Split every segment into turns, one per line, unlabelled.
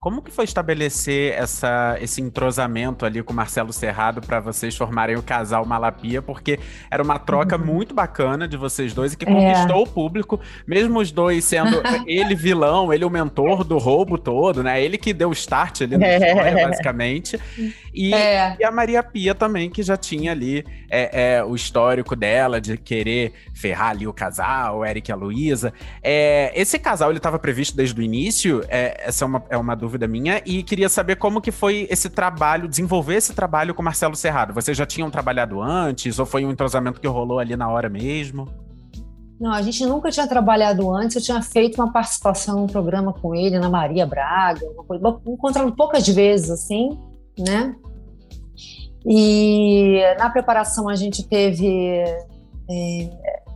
Como que foi estabelecer essa, esse entrosamento ali com o Marcelo Serrado para vocês formarem o casal Malapia? Porque era uma troca uhum. muito bacana de vocês dois e que conquistou é. o público, mesmo os dois sendo ele vilão, ele o mentor do roubo todo, né? Ele que deu o start ali na é. história, basicamente. E, é. e, a Maria Pia também, que já tinha ali é, é, o histórico dela de querer ferrar ali o casal, o Eric e a Luísa. É, esse casal, ele estava previsto desde o início? É, essa é uma, é uma dúvida minha. E queria saber como que foi esse trabalho, desenvolver esse trabalho com Marcelo Serrado. Vocês já tinham trabalhado antes? Ou foi um entrosamento que rolou ali na hora mesmo?
Não, a gente nunca tinha trabalhado antes. Eu tinha feito uma participação no programa com ele, na Maria Braga, uma coisa, encontrando poucas vezes, assim, né? E na preparação a gente teve é,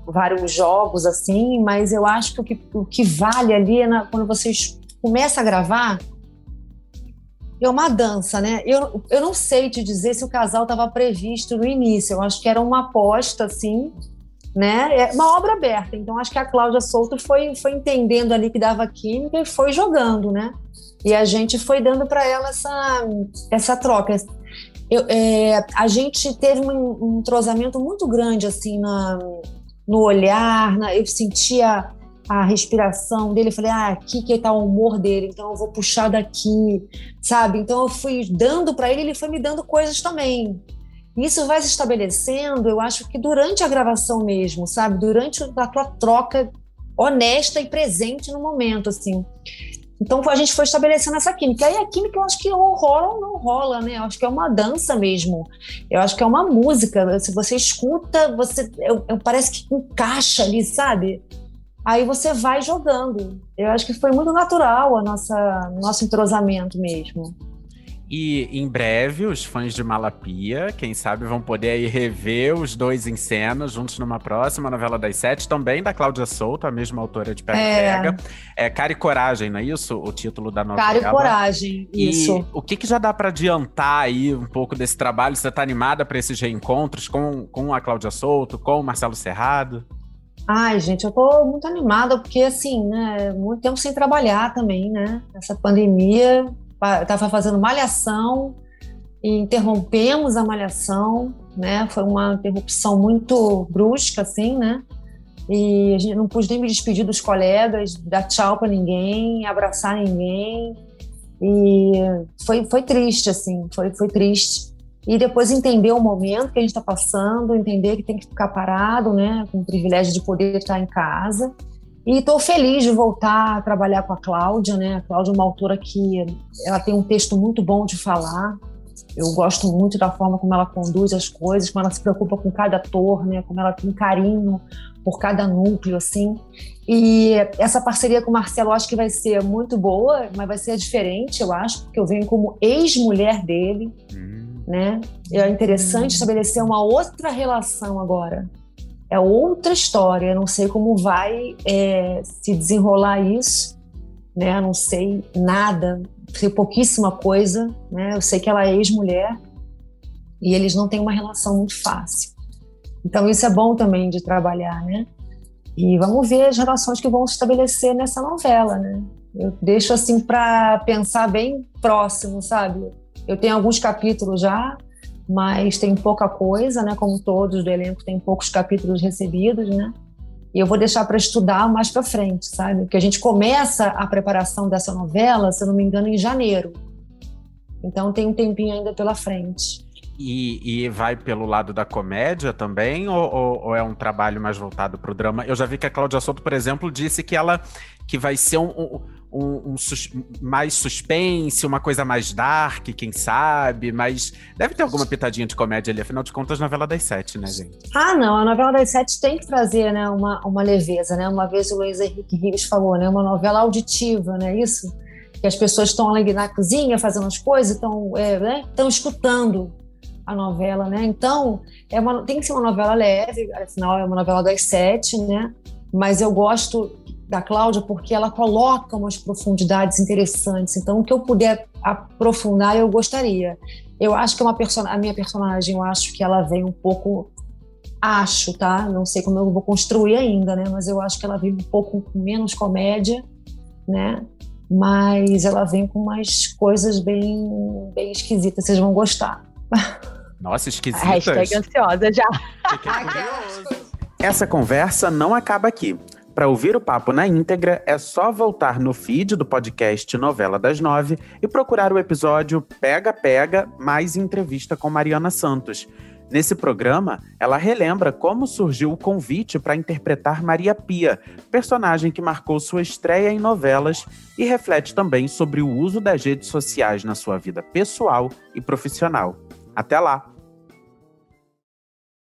vários jogos assim, mas eu acho que o que, o que vale ali é na, quando vocês começam a gravar é uma dança, né? Eu, eu não sei te dizer se o casal estava previsto no início. Eu acho que era uma aposta, assim, né? É uma obra aberta. Então acho que a Cláudia Souto foi, foi entendendo ali que dava química e foi jogando, né? E a gente foi dando para ela essa, essa troca. Eu, é, a gente teve um, entrosamento muito grande assim na, no olhar, na, eu sentia a respiração dele, eu falei, ah, aqui que está o humor dele, então eu vou puxar daqui, sabe? Então eu fui dando para ele, ele foi me dando coisas também. Isso vai se estabelecendo, eu acho que durante a gravação mesmo, sabe? Durante a tua troca honesta e presente no momento, assim. Então a gente foi estabelecendo essa química. Aí a química eu acho que ou rola ou não rola, né? Eu acho que é uma dança mesmo. Eu acho que é uma música. Se você escuta, você eu, eu, parece que encaixa ali, sabe? Aí você vai jogando. Eu acho que foi muito natural a nossa nosso entrosamento mesmo.
E em breve, os fãs de Malapia, quem sabe, vão poder aí rever os dois em cena juntos numa próxima novela das sete, também da Cláudia Souto, a mesma autora de Pega é. Pega. É Cara e Coragem, não é isso? O título da novela.
Cara e Coragem, isso.
E o que, que já dá para adiantar aí um pouco desse trabalho? Você tá animada para esses reencontros com, com a Cláudia Souto, com o Marcelo Serrado?
Ai, gente, eu tô muito animada porque, assim, né, muito tempo sem trabalhar também, né? Essa pandemia estava fazendo malhação e interrompemos a malhação, né? Foi uma interrupção muito brusca, assim, né? E a gente não pude nem me despedir dos colegas, dar tchau para ninguém, abraçar ninguém. E foi, foi triste, assim, foi, foi triste. E depois entender o momento que a gente está passando, entender que tem que ficar parado, né? Com o privilégio de poder estar em casa e estou feliz de voltar a trabalhar com a Cláudia, né? A Cláudia é uma autora que ela tem um texto muito bom de falar. Eu gosto muito da forma como ela conduz as coisas, como ela se preocupa com cada ator, né? Como ela tem carinho por cada núcleo, assim. E essa parceria com o Marcelo acho que vai ser muito boa, mas vai ser diferente, eu acho, porque eu venho como ex-mulher dele, hum. Né? É interessante hum. estabelecer uma outra relação agora é outra história. Eu não sei como vai é, se desenrolar isso, né? Eu não sei nada, sei pouquíssima coisa, né? Eu sei que ela é ex-mulher e eles não têm uma relação muito fácil. Então isso é bom também de trabalhar, né? E vamos ver as relações que vão se estabelecer nessa novela, né? Eu deixo assim para pensar bem próximo, sabe? Eu tenho alguns capítulos já, mas tem pouca coisa, né? Como todos do elenco, tem poucos capítulos recebidos, né? E eu vou deixar para estudar mais para frente, sabe? Porque a gente começa a preparação dessa novela, se eu não me engano, em janeiro. Então tem um tempinho ainda pela frente.
E, e, vai pelo lado da comédia também, ou, ou, ou é um trabalho mais voltado para o drama? Eu já vi que a Cláudia Souto, por exemplo, disse que ela que vai ser um, um, um, um sus, mais suspense, uma coisa mais dark, quem sabe, mas deve ter alguma pitadinha de comédia ali, afinal de contas, novela das sete, né, gente?
Ah, não, a novela das sete tem que trazer, né, uma, uma leveza, né? Uma vez o Luiz Henrique Rios falou, né, uma novela auditiva, né, isso? Que as pessoas estão ali na cozinha fazendo as coisas, estão é, né, escutando a novela, né? Então, é uma, tem que ser uma novela leve, afinal é uma novela das sete, né? Mas eu gosto da Cláudia porque ela coloca umas profundidades interessantes. Então, o que eu puder aprofundar, eu gostaria. Eu acho que é uma a minha personagem, eu acho que ela vem um pouco Acho, tá? Não sei como eu vou construir ainda, né? Mas eu acho que ela vem um pouco menos comédia, né? Mas ela vem com umas coisas bem, bem esquisitas, vocês vão gostar.
Nossa, esquisitas.
Hashtag ansiosa já.
Essa conversa não acaba aqui. Para ouvir o papo na íntegra, é só voltar no feed do podcast Novela das Nove e procurar o episódio Pega Pega mais entrevista com Mariana Santos. Nesse programa, ela relembra como surgiu o convite para interpretar Maria Pia, personagem que marcou sua estreia em novelas, e reflete também sobre o uso das redes sociais na sua vida pessoal e profissional. Até lá!